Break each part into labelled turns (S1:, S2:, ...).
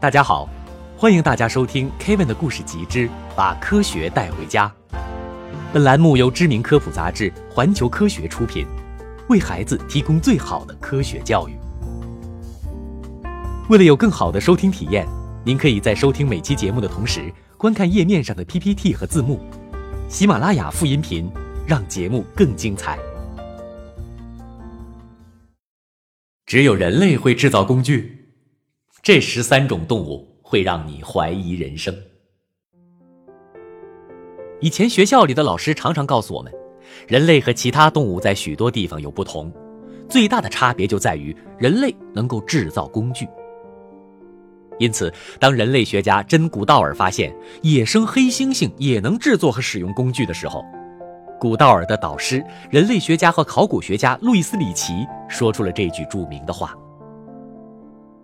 S1: 大家好，欢迎大家收听 Kevin 的故事集之《把科学带回家》。本栏目由知名科普杂志《环球科学》出品，为孩子提供最好的科学教育。为了有更好的收听体验，您可以在收听每期节目的同时，观看页面上的 PPT 和字幕。喜马拉雅副音频，让节目更精彩。只有人类会制造工具。这十三种动物会让你怀疑人生。以前学校里的老师常常告诉我们，人类和其他动物在许多地方有不同，最大的差别就在于人类能够制造工具。因此，当人类学家真古道尔发现野生黑猩猩也能制作和使用工具的时候，古道尔的导师、人类学家和考古学家路易斯·里奇说出了这句著名的话。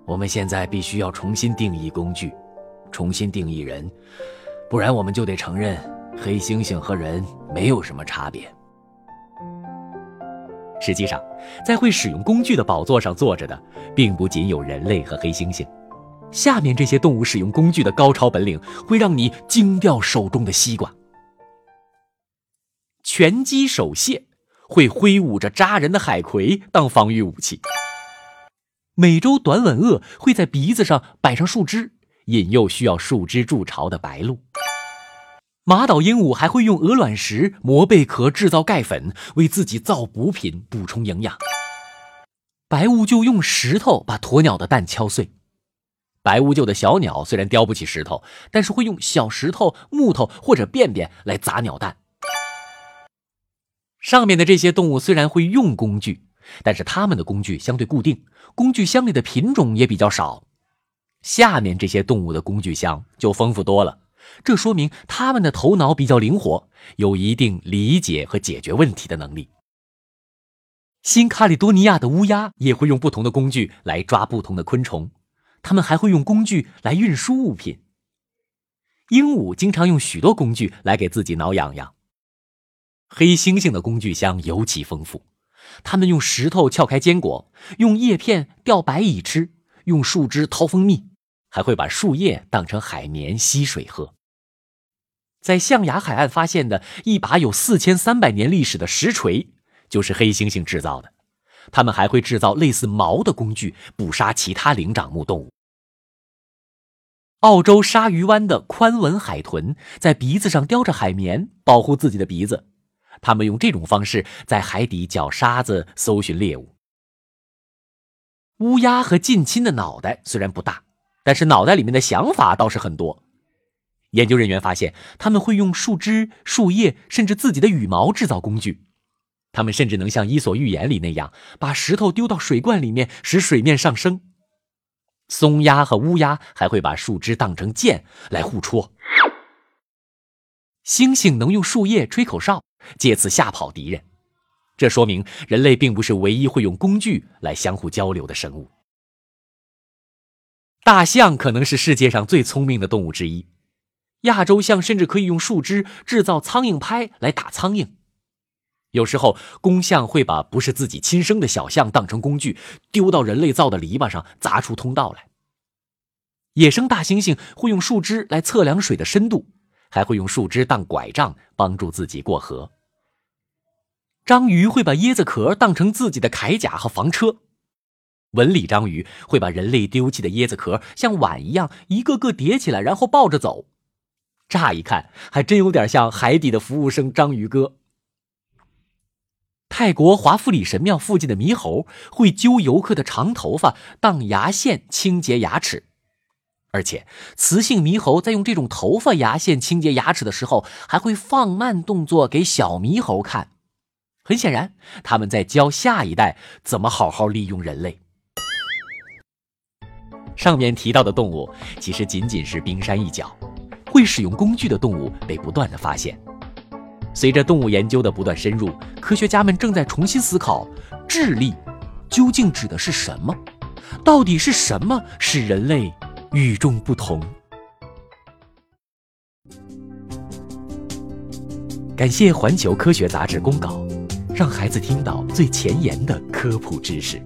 S1: 我们现在必须要重新定义工具，重新定义人，不然我们就得承认黑猩猩和人没有什么差别。实际上，在会使用工具的宝座上坐着的，并不仅有人类和黑猩猩，下面这些动物使用工具的高超本领会让你惊掉手中的西瓜。拳击手蟹会挥舞着扎人的海葵当防御武器。美洲短吻鳄会在鼻子上摆上树枝，引诱需要树枝筑巢的白鹭。马岛鹦鹉还会用鹅卵石磨贝壳制造钙粉，为自己造补品补充营养。白乌鹫用石头把鸵鸟的蛋敲碎。白乌鹫的小鸟虽然叼不起石头，但是会用小石头、木头或者便便来砸鸟蛋。上面的这些动物虽然会用工具。但是它们的工具相对固定，工具箱里的品种也比较少。下面这些动物的工具箱就丰富多了，这说明它们的头脑比较灵活，有一定理解和解决问题的能力。新卡里多尼亚的乌鸦也会用不同的工具来抓不同的昆虫，它们还会用工具来运输物品。鹦鹉经常用许多工具来给自己挠痒痒。黑猩猩的工具箱尤其丰富。他们用石头撬开坚果，用叶片钓白蚁吃，用树枝掏蜂蜜，还会把树叶当成海绵吸水喝。在象牙海岸发现的一把有四千三百年历史的石锤，就是黑猩猩制造的。他们还会制造类似矛的工具，捕杀其他灵长目动物。澳洲鲨鱼湾的宽吻海豚在鼻子上叼着海绵，保护自己的鼻子。他们用这种方式在海底搅沙子搜寻猎物。乌鸦和近亲的脑袋虽然不大，但是脑袋里面的想法倒是很多。研究人员发现，他们会用树枝、树叶，甚至自己的羽毛制造工具。他们甚至能像《伊索寓言》里那样，把石头丢到水罐里面，使水面上升。松鸦和乌鸦还会把树枝当成剑来互戳。猩猩能用树叶吹口哨。借此吓跑敌人，这说明人类并不是唯一会用工具来相互交流的生物。大象可能是世界上最聪明的动物之一，亚洲象甚至可以用树枝制造苍蝇拍来打苍蝇。有时候，公象会把不是自己亲生的小象当成工具，丢到人类造的篱笆上，砸出通道来。野生大猩猩会用树枝来测量水的深度，还会用树枝当拐杖帮助自己过河。章鱼会把椰子壳当成自己的铠甲和房车，纹理章鱼会把人类丢弃的椰子壳像碗一样一个个叠起来，然后抱着走。乍一看还真有点像海底的服务生章鱼哥。泰国华夫里神庙附近的猕猴会揪游客的长头发当牙线清洁牙齿，而且雌性猕猴在用这种头发牙线清洁牙齿的时候，还会放慢动作给小猕猴看。很显然，他们在教下一代怎么好好利用人类。上面提到的动物其实仅仅是冰山一角，会使用工具的动物被不断的发现。随着动物研究的不断深入，科学家们正在重新思考智力究竟指的是什么？到底是什么使人类与众不同？感谢环球科学杂志公告。让孩子听到最前沿的科普知识。